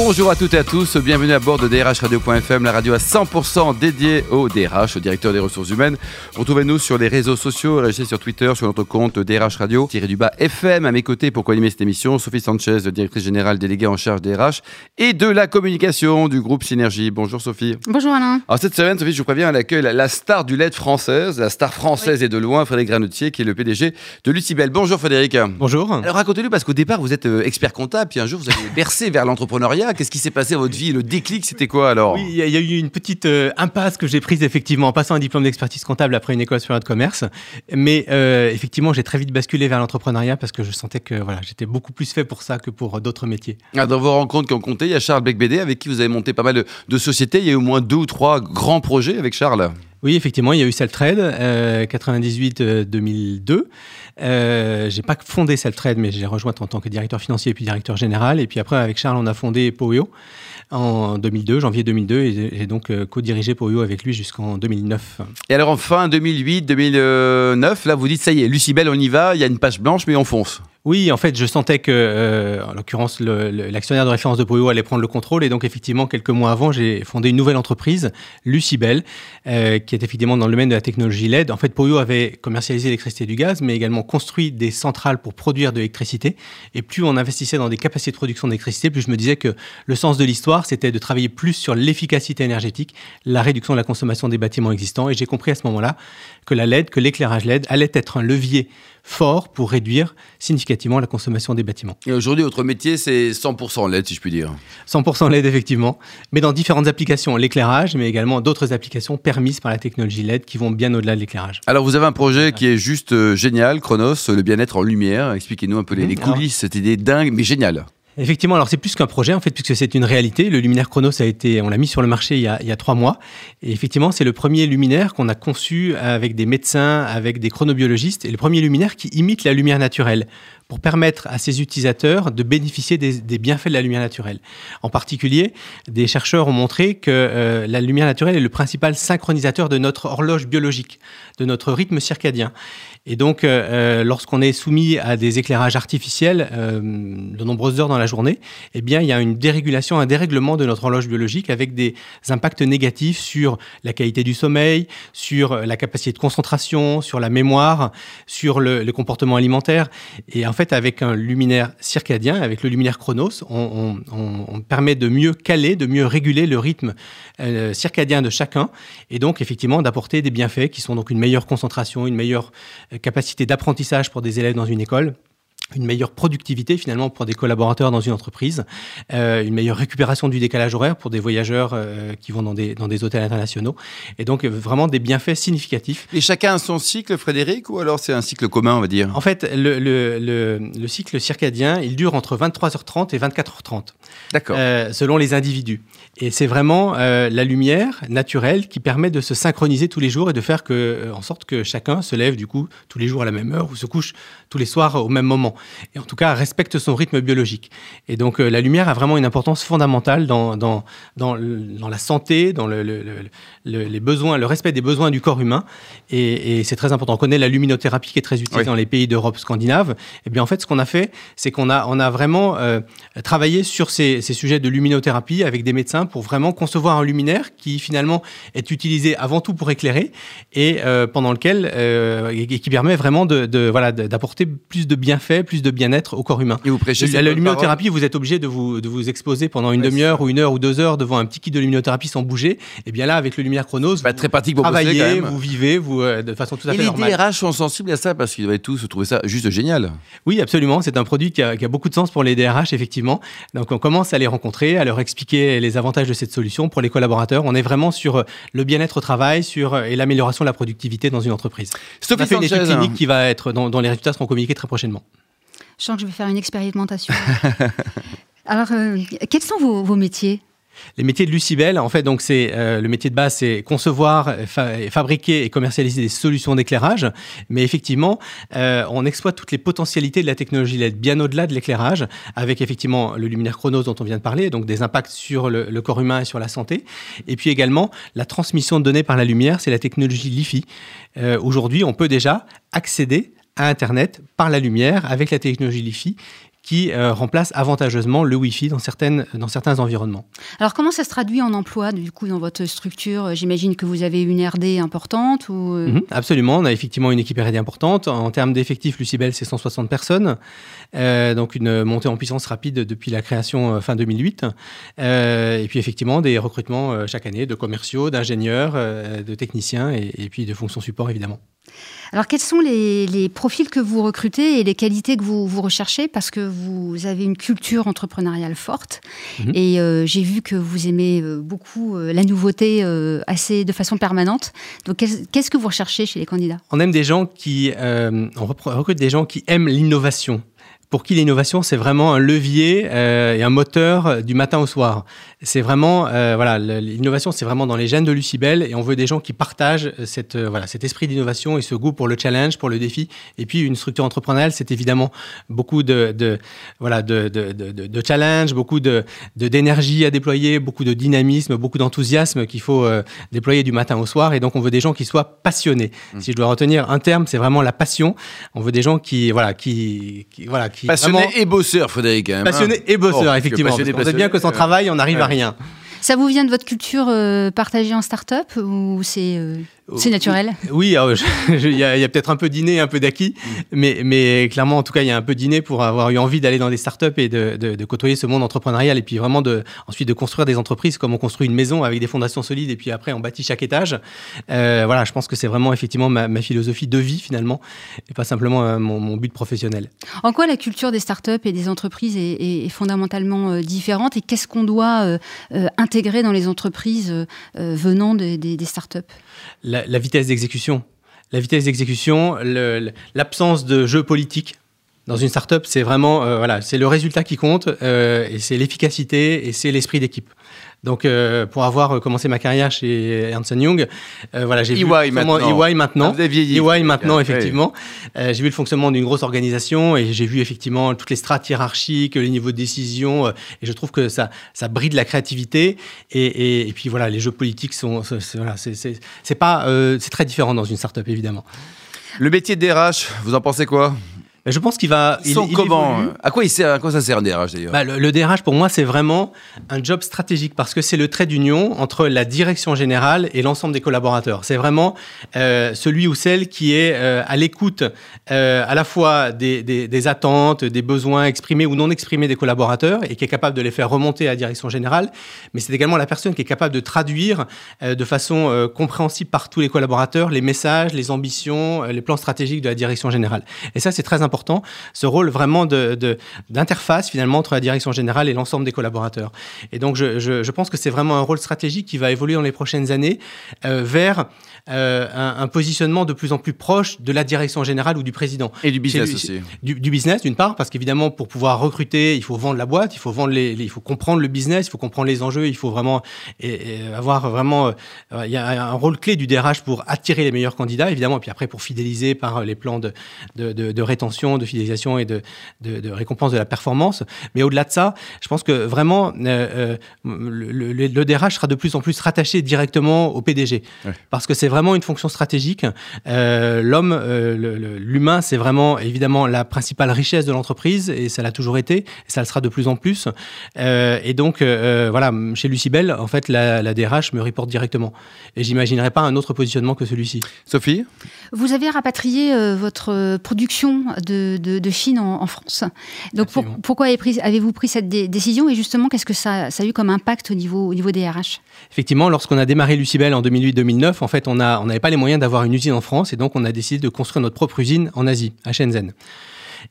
Bonjour à toutes et à tous, bienvenue à bord de drhradio.fm, la radio à 100% dédiée au DRH, au directeur des ressources humaines. Retrouvez-nous sur les réseaux sociaux, réagissez sur Twitter, sur notre compte DRH Radio, tiré du bas FM. À mes côtés pour co-animer cette émission, Sophie Sanchez, directrice générale déléguée en charge des RH et de la communication du groupe Synergie. Bonjour Sophie. Bonjour Alain. Alors cette semaine, Sophie, je vous préviens, elle accueille la star du LED française, la star française et de loin, Frédéric Granotier, qui est le PDG de Lucibel. Bonjour Frédéric. Bonjour. Alors racontez-nous, parce qu'au départ, vous êtes euh, expert comptable, puis un jour, vous avez bercé vers l'entrepreneuriat. Qu'est-ce qui s'est passé dans votre vie? Le déclic, c'était quoi alors? Oui, il y, a eu une petite euh, impasse que j'ai prise effectivement en passant un diplôme d'expertise comptable après une école supérieure de commerce. Mais euh, effectivement, j'ai très vite basculé vers l'entrepreneuriat parce que je sentais que voilà, j'étais beaucoup plus fait pour ça que pour d'autres métiers. Ah, dans vos rencontres qui ont compté, il y a Charles Becbédé avec qui vous avez monté pas mal de, de sociétés. Il y a eu au moins deux ou trois grands projets avec Charles. Oui, effectivement, il y a eu Celltrade, euh, 98-2002. Euh, j'ai pas fondé Celltrade, mais j'ai rejoint en tant que directeur financier et puis directeur général. Et puis après, avec Charles, on a fondé Poyo en 2002, janvier 2002, et j'ai donc euh, co-dirigé Poyo avec lui jusqu'en 2009. Et alors en fin 2008-2009, là vous dites ça y est, Lucibel, on y va, il y a une page blanche, mais on fonce. Oui, en fait, je sentais que, euh, en l'occurrence, l'actionnaire de référence de Poyo allait prendre le contrôle. Et donc, effectivement, quelques mois avant, j'ai fondé une nouvelle entreprise, Lucibel, euh, qui est effectivement dans le domaine de la technologie LED. En fait, Poyo avait commercialisé l'électricité du gaz, mais également construit des centrales pour produire de l'électricité. Et plus on investissait dans des capacités de production d'électricité, plus je me disais que le sens de l'histoire, c'était de travailler plus sur l'efficacité énergétique, la réduction de la consommation des bâtiments existants. Et j'ai compris à ce moment-là que la LED, que l'éclairage LED allait être un levier fort pour réduire significativement la consommation des bâtiments. Et aujourd'hui, votre métier, c'est 100% LED, si je puis dire. 100% LED, effectivement, mais dans différentes applications, l'éclairage, mais également d'autres applications permises par la technologie LED qui vont bien au-delà de l'éclairage. Alors, vous avez un projet qui est juste euh, génial, Chronos, le bien-être en lumière. Expliquez-nous un peu les, les coulisses, cette idée dingue, mais géniale. Effectivement, alors c'est plus qu'un projet en fait, puisque c'est une réalité. Le luminaire Chronos a été, on l'a mis sur le marché il y a, trois mois. Et effectivement, c'est le premier luminaire qu'on a conçu avec des médecins, avec des chronobiologistes, et le premier luminaire qui imite la lumière naturelle pour permettre à ses utilisateurs de bénéficier des, bienfaits de la lumière naturelle. En particulier, des chercheurs ont montré que euh, la lumière naturelle est le principal synchronisateur de notre horloge biologique, de notre rythme circadien. Et donc, euh, lorsqu'on est soumis à des éclairages artificiels euh, de nombreuses heures dans la journée, eh bien, il y a une dérégulation, un dérèglement de notre horloge biologique avec des impacts négatifs sur la qualité du sommeil, sur la capacité de concentration, sur la mémoire, sur le, comportement alimentaire. Et en fait, avec un luminaire circadien, avec le luminaire Chronos, on, permet de mieux caler, de mieux réguler le rythme euh, circadien de chacun, et donc effectivement d'apporter des bienfaits qui sont donc une meilleure concentration, une meilleure capacité d'apprentissage pour des élèves dans une école une meilleure productivité finalement pour des collaborateurs dans une entreprise, euh, une meilleure récupération du décalage horaire pour des voyageurs euh, qui vont dans des, dans des hôtels internationaux, et donc euh, vraiment des bienfaits significatifs. Et chacun a son cycle, Frédéric, ou alors c'est un cycle commun, on va dire? En fait, le, le, le, le, cycle circadien, il dure entre 23h30 et 24h30, D'accord. Euh, selon les individus. Et c'est vraiment la lumière naturelle qui permet de se synchroniser tous les jours et de faire que, en sorte que chacun se lève du coup tous les jours à la même heure ou se couche tous les soirs au même moment et en tout cas respecte son rythme biologique. Et donc euh, la lumière a vraiment une importance fondamentale dans, dans, dans, dans la santé, dans le, le, le, les besoins, le respect des besoins du corps humain. Et, et c'est très important. On connaît la luminothérapie qui est très utilisée oui. dans les pays d'Europe scandinave. Et bien en fait, ce qu'on a fait, c'est qu'on a, on a vraiment euh, travaillé sur ces, ces sujets de luminothérapie avec des médecins pour vraiment concevoir un luminaire qui finalement est utilisé avant tout pour éclairer et euh, pendant lequel euh, et qui permet vraiment de, de voilà d'apporter plus de bienfaits, plus de bien-être au corps humain. Et vous prêchez la, la luminothérapie, vous êtes obligé de vous, de vous exposer pendant une ouais, demi-heure ou une heure ou deux heures devant un petit kit de luminothérapie sans bouger. Et bien là, avec le luminaire Chronos, vous très pratique pour travaillez, vous vivez, vous euh, de façon tout à et fait normale. Et les DRH sont sensibles à ça parce qu'ils doivent tous trouver ça juste génial. Oui, absolument. C'est un produit qui a, qui a, beaucoup de sens pour les DRH, effectivement. Donc on commence à les rencontrer, à leur expliquer les avantages de cette solution pour les collaborateurs. On est vraiment sur le bien-être au travail, sur et l'amélioration de la productivité dans une entreprise. Sophie on a fait une étude Sanchez, clinique qui va être dont, dont les résultats seront communiqués très prochainement. Je sens que je vais faire une expérimentation. Alors, euh, quels sont vos, métiers Les métiers de Lucibel, en fait, donc c'est euh, le métier de base, c'est concevoir, fabriquer et commercialiser des solutions d'éclairage. Mais effectivement, euh, on exploite toutes les potentialités de la technologie LED bien au-delà de l'éclairage, avec effectivement le luminaire Chronos dont on vient de parler, donc des impacts sur le, corps humain et sur la santé. Et puis également la transmission de données par la lumière, c'est la technologie LiFi. Euh, aujourd'hui, on peut déjà accéder à Internet par la lumière avec la technologie LiFi qui euh, remplace avantageusement le Wi-Fi dans, certaines, dans certains environnements. Alors comment ça se traduit en emploi du coup dans votre structure? J'imagine que vous avez une RD importante ou... Euh mhm, absolument, on a effectivement une équipe RD importante. En termes d'effectifs, Lucibel, c'est 160 personnes. Euh, donc une montée en puissance rapide depuis la création fin 2008. et puis effectivement des recrutements chaque année de commerciaux, d'ingénieurs, de techniciens et, et puis de fonctions support évidemment. Alors, quels sont les, profils que vous recrutez et les qualités que vous, vous recherchez? Parce que vous avez une culture entrepreneuriale forte mhm. et euh, j'ai vu que vous aimez euh, beaucoup euh, la nouveauté assez de façon permanente. Donc, qu'est-ce que vous recherchez chez les candidats? On aime des gens qui, on recrute des gens qui aiment l'innovation pour qui l'innovation c'est vraiment un levier et un moteur du matin au soir c'est vraiment, euh, voilà, l'innovation, c'est vraiment dans les gènes de Lucibel et on veut des gens qui partagent cette, euh, voilà, cet esprit d'innovation et ce goût pour le challenge, pour le défi. Et puis, une structure entrepreneuriale, c'est évidemment beaucoup de, de voilà, de, de, de, de, challenge, beaucoup de, d'énergie à déployer, beaucoup de dynamisme, beaucoup d'enthousiasme qu'il faut euh, déployer du matin au soir. Et donc, on veut des gens qui soient passionnés. Mmh. Si je dois retenir un terme, c'est vraiment la passion. On veut des gens qui, voilà, qui, voilà, qui passionnés et bosseurs, Frédéric. Quand même, hein. passionnés et bosseurs, oh, effectivement. on sait bien que sans travail, on arrive à rien. Ça vous vient de votre culture euh, partagée en start-up ou c'est euh, c'est naturel Oui, il y a, peut-être un peu d'inné, un peu d'acquis, mais, mais clairement, en tout cas, il y a un peu d'inné pour avoir eu envie d'aller dans des startups et de, de, côtoyer ce monde entrepreneurial et puis vraiment de, ensuite de construire des entreprises comme on construit une maison avec des fondations solides et puis après on bâtit chaque étage. Euh, voilà, je pense que c'est vraiment effectivement ma, philosophie de vie finalement et pas simplement euh, mon, but professionnel. En quoi la culture des startups et des entreprises est, fondamentalement euh, différente et qu'est-ce qu'on doit intégrer dans les entreprises venant des, des, des startups? La, vitesse d'exécution. La vitesse d'exécution, l'absence de jeu politique. Dans une startup, c'est vraiment euh, voilà, c'est le résultat qui compte euh, et c'est l'efficacité et c'est l'esprit d'équipe. Donc, euh, pour avoir euh, commencé ma carrière chez Ernst Young, euh, voilà, j'ai vu EY maintenant. EY maintenant, ah, EY maintenant effectivement. j'ai vu le fonctionnement d'une grosse organisation et j'ai vu effectivement toutes les strates hiérarchiques, les niveaux de décision. et je trouve que ça, ça bride la créativité. Et, et, puis voilà, les jeux politiques sont, c'est pas, c'est très différent dans une startup évidemment. Le métier de DRH, vous en pensez quoi? Je pense qu'il va. Ils sont comment À quoi il sert À quoi ça sert un DRH d'ailleurs bah, le, DRH pour moi c'est vraiment un job stratégique parce que c'est le trait d'union entre la direction générale et l'ensemble des collaborateurs. C'est vraiment euh, celui ou celle qui est euh, à l'écoute euh, à la fois des, des, attentes, des besoins exprimés ou non exprimés des collaborateurs et qui est capable de les faire remonter à la direction générale. Mais c'est également la personne qui est capable de traduire de façon compréhensible par tous les collaborateurs les messages, les ambitions, les plans stratégiques de la direction générale. Et ça c'est très important ce rôle vraiment d'interface finalement entre la direction générale et l'ensemble des collaborateurs. Et donc je, pense que c'est vraiment un rôle stratégique qui va évoluer dans les prochaines années euh, vers euh, un, positionnement de plus en plus proche de la direction générale ou du président. Et du business aussi. Du, business d'une part, parce qu'évidemment pour pouvoir recruter, il faut vendre la boîte, il faut vendre les, il faut comprendre le business, il faut comprendre les enjeux, il faut vraiment avoir vraiment, euh, il y a un rôle clé du DRH pour attirer les meilleurs candidats évidemment, et puis après pour fidéliser par les plans de, de, de rétention de fidélisation et de, de, récompense de la performance. Mais au-delà de ça, je pense que vraiment, euh, euh, le, DRH sera de plus en plus rattaché directement au PDG. Parce que c'est vraiment une fonction stratégique. Euh, l'homme, l'humain, c'est vraiment évidemment la principale richesse de l'entreprise et ça l'a toujours été et ça le sera de plus en plus. et donc, voilà, chez Lucibel, en fait, la, la DRH me reporte directement. Et j'imaginerais pas un autre positionnement que celui-ci. Sophie? Vous avez rapatrié votre production de de, Chine en, France. Donc pourquoi avez-vous pris cette décision et justement qu'est-ce que ça, a eu comme impact au niveau, au niveau des RH Effectivement, lorsqu'on a démarré Lucibel en 2008-2009, en fait, on n'avait on pas les moyens d'avoir une usine en France et donc on a décidé de construire notre propre usine en Asie, à Shenzhen.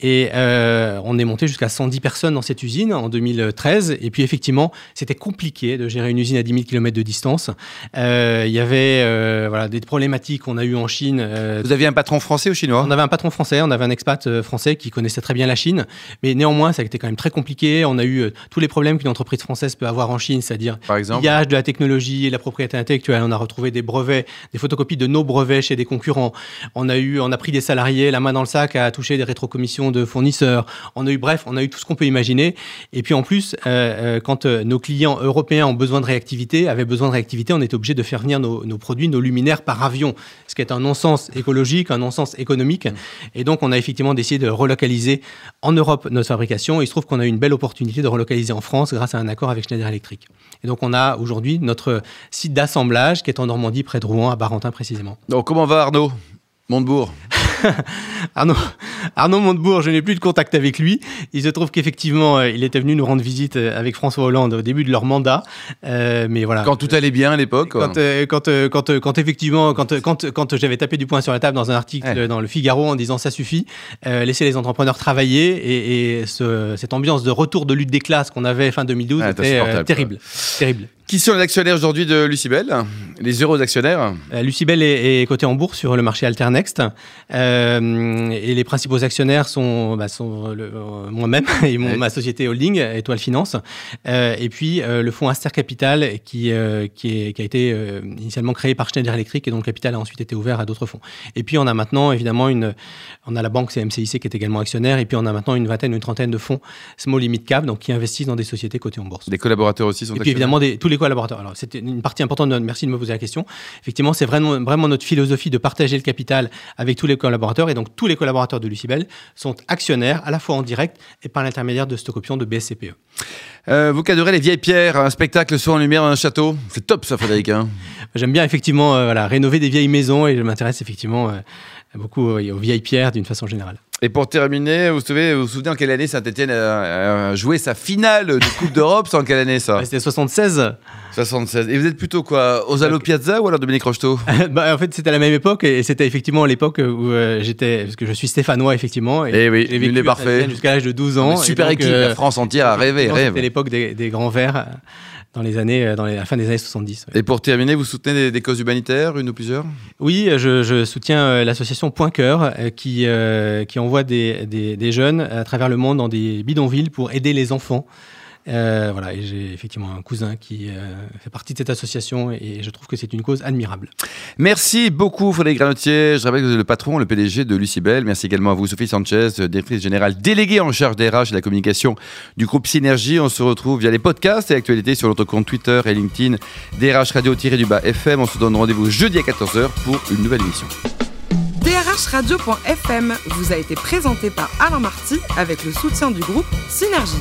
Et on est monté jusqu'à 110 personnes dans cette usine en 2013. Et puis effectivement, c'était compliqué de gérer une usine à 10 000 km de distance. Il y avait voilà, des problématiques qu'on a eues en Chine. Vous aviez un patron français ou chinois? On avait un patron français, on avait un expat français qui connaissait très bien la Chine. Mais néanmoins, ça a été quand même très compliqué. On a eu tous les problèmes qu'une entreprise française peut avoir en Chine, c'est-à-dire l'IA de la technologie et la propriété intellectuelle. On a retrouvé des brevets, des photocopies de nos brevets chez des concurrents. On a eu, on a pris des salariés la main dans le sac à toucher des rétrocommissions de fournisseurs. On a eu, bref, on a eu tout ce qu'on peut imaginer. Et puis en plus, euh, euh, quand euh, nos clients européens ont besoin de réactivité, avaient besoin de réactivité, on était obligé de faire venir nos, produits, nos luminaires par avion, ce qui est un non-sens écologique, un non-sens économique. Et donc, on a effectivement décidé de relocaliser en Europe notre fabrication. il se trouve qu'on a eu une belle opportunité de relocaliser en France grâce à un accord avec Schneider Electric. Et donc, on a aujourd'hui notre site d'assemblage qui est en Normandie, près de Rouen, à Barentin précisément. Donc, comment va Arnaud? Montebourg Arnaud, Arnaud Montebourg, je n'ai plus de contact avec lui. Il se trouve qu'effectivement, euh, il était venu nous rendre visite euh, avec François Hollande au début de leur mandat. Euh, mais voilà. Quand tout allait bien à l'époque. Quand, quand, quand, effectivement, quand, quand, quand j'avais tapé du poing sur la table dans un article dans le Figaro en disant ça suffit, laisser les entrepreneurs travailler et, cette ambiance de retour de lutte des classes qu'on avait fin 2012 était terrible, terrible. Qui sont les actionnaires aujourd'hui de Lucibel? Les heureux actionnaires? Euh, Lucibel est, coté en bourse sur le marché Alternext. Euh, et les principaux actionnaires sont, bah, sont euh, moi-même et ma société holding, Étoile Finance. et puis le fonds Aster Capital qui, qui, qui, a été initialement créé par Schneider Electric et dont le capital a ensuite été ouvert à d'autres fonds. Et puis on a maintenant évidemment une, on a la banque CMCIC qui est également actionnaire. Et puis on a maintenant une vingtaine, une trentaine de fonds small limit cap, donc qui investissent dans des sociétés cotées en bourse. Des collaborateurs aussi sont Et puis évidemment des, tous les collaborateurs. Alors, c'était une partie importante de notre, merci de me poser la question. Effectivement, c'est vraiment, vraiment notre philosophie de partager le capital avec tous les collaborateurs. Et donc, tous les collaborateurs de Lucibel sont actionnaires à la fois en direct et par l'intermédiaire de stock option de BSCPE. Euh, vous cadrez les vieilles pierres, un spectacle soit en lumière dans un château. C'est top ça, Frédéric. Hein. J'aime bien effectivement euh, voilà, rénover des vieilles maisons et je m'intéresse effectivement euh, beaucoup aux vieilles pierres d'une façon générale. Et pour terminer, vous souvenez, vous, souvenez en quelle année Saint-Etienne a, joué sa finale de Coupe d'Europe C'est en quelle année ça? C'était 76. 76. Et vous êtes plutôt quoi Osalo Piazza ou alors Dominique Rocheteau? Bah, En fait, c'était à la même époque et c'était effectivement l'époque où euh, j'étais. Parce que je suis stéphanois, effectivement. Et, eh oui, j'ai vécu parfait. Jusqu'à l'âge de 12 ans. Super équipe, la euh, France entière a rêvé. C'était l'époque des, des, grands verts dans les années, euh, dans la fin des années 70. Et pour terminer, vous soutenez des, causes humanitaires, une ou plusieurs? Oui, je, soutiens euh, l'association Point Cœur euh, qui, qui envoie des, des, jeunes à travers le monde dans des bidonvilles pour aider les enfants. Euh, voilà, et j'ai effectivement un cousin qui euh, fait partie de cette association et je trouve que c'est une cause admirable. Merci beaucoup Frédéric Granotier. Je rappelle que vous êtes le patron, le PDG de Lucibel. Merci également à vous Sophie Sanchez, directrice générale déléguée en charge des RH et de la communication du groupe Synergie. On se retrouve via les podcasts et actualités sur notre compte Twitter et LinkedIn DRH Radio-du-bas FM. On se donne rendez-vous jeudi à 14h pour une nouvelle émission. DRH Radio.fm vous a été présenté par Alain Marty avec le soutien du groupe Synergie.